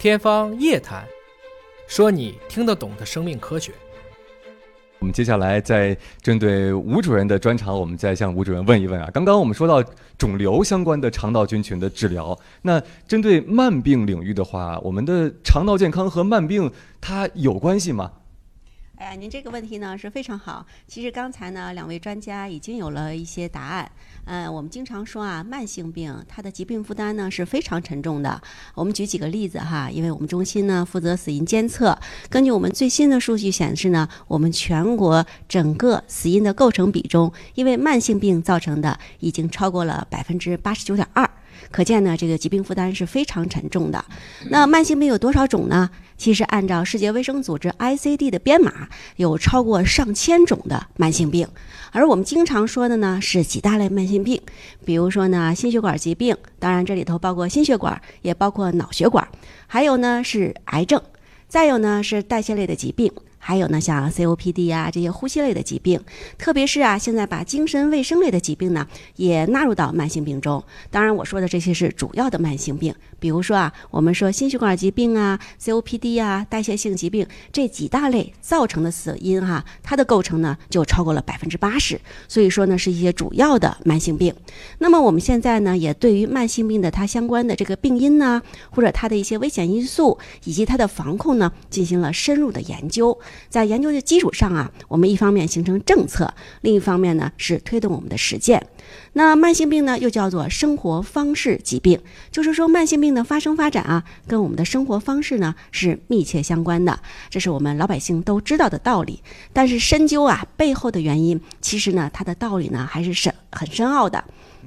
天方夜谭，说你听得懂的生命科学。我们接下来在针对吴主任的专场，我们再向吴主任问一问啊。刚刚我们说到肿瘤相关的肠道菌群的治疗，那针对慢病领域的话，我们的肠道健康和慢病它有关系吗？哎，您这个问题呢是非常好。其实刚才呢，两位专家已经有了一些答案。嗯，我们经常说啊，慢性病它的疾病负担呢是非常沉重的。我们举几个例子哈，因为我们中心呢负责死因监测，根据我们最新的数据显示呢，我们全国整个死因的构成比重，因为慢性病造成的已经超过了百分之八十九点二。可见呢，这个疾病负担是非常沉重的。那慢性病有多少种呢？其实按照世界卫生组织 ICD 的编码，有超过上千种的慢性病。而我们经常说的呢，是几大类慢性病，比如说呢，心血管疾病，当然这里头包括心血管，也包括脑血管，还有呢是癌症，再有呢是代谢类的疾病。还有呢，像 COPD 啊这些呼吸类的疾病，特别是啊，现在把精神卫生类的疾病呢也纳入到慢性病中。当然，我说的这些是主要的慢性病，比如说啊，我们说心血管疾病啊、COPD 啊、代谢性疾病这几大类造成的死因哈，它的构成呢就超过了百分之八十。所以说呢，是一些主要的慢性病。那么我们现在呢，也对于慢性病的它相关的这个病因呢，或者它的一些危险因素以及它的防控呢，进行了深入的研究。在研究的基础上啊，我们一方面形成政策，另一方面呢是推动我们的实践。那慢性病呢又叫做生活方式疾病，就是说慢性病的发生发展啊，跟我们的生活方式呢是密切相关的，这是我们老百姓都知道的道理。但是深究啊背后的原因，其实呢它的道理呢还是深很深奥的。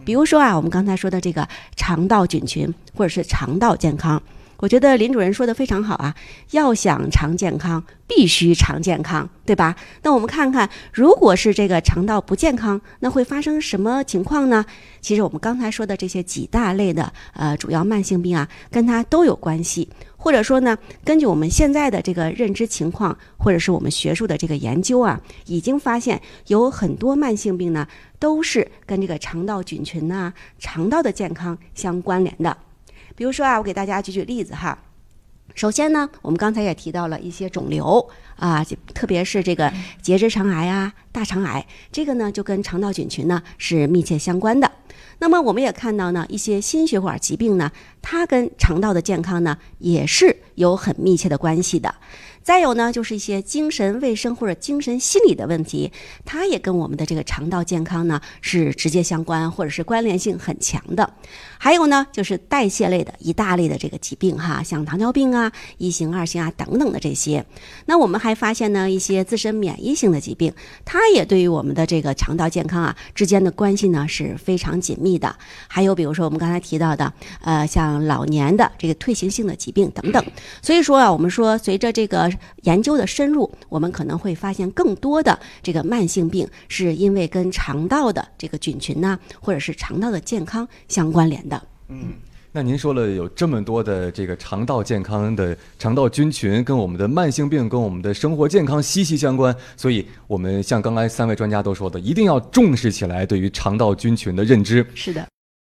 比如说啊，我们刚才说的这个肠道菌群或者是肠道健康。我觉得林主任说的非常好啊，要想肠健康，必须肠健康，对吧？那我们看看，如果是这个肠道不健康，那会发生什么情况呢？其实我们刚才说的这些几大类的呃主要慢性病啊，跟它都有关系，或者说呢，根据我们现在的这个认知情况，或者是我们学术的这个研究啊，已经发现有很多慢性病呢，都是跟这个肠道菌群呐、肠道的健康相关联的。比如说啊，我给大家举举例子哈。首先呢，我们刚才也提到了一些肿瘤啊，特别是这个结直肠癌啊、大肠癌，这个呢就跟肠道菌群呢是密切相关的。那么我们也看到呢，一些心血管疾病呢，它跟肠道的健康呢也是有很密切的关系的。再有呢，就是一些精神卫生或者精神心理的问题，它也跟我们的这个肠道健康呢是直接相关，或者是关联性很强的。还有呢，就是代谢类的一大类的这个疾病哈，像糖尿病啊、一型、二型啊等等的这些。那我们还发现呢，一些自身免疫性的疾病，它也对于我们的这个肠道健康啊之间的关系呢是非常紧密的。还有比如说我们刚才提到的，呃，像老年的这个退行性的疾病等等。所以说啊，我们说随着这个研究的深入，我们可能会发现更多的这个慢性病是因为跟肠道的这个菌群呢，或者是肠道的健康相关联的。嗯，那您说了有这么多的这个肠道健康的肠道菌群，跟我们的慢性病、跟我们的生活健康息息相关，所以我们像刚才三位专家都说的，一定要重视起来对于肠道菌群的认知。是的。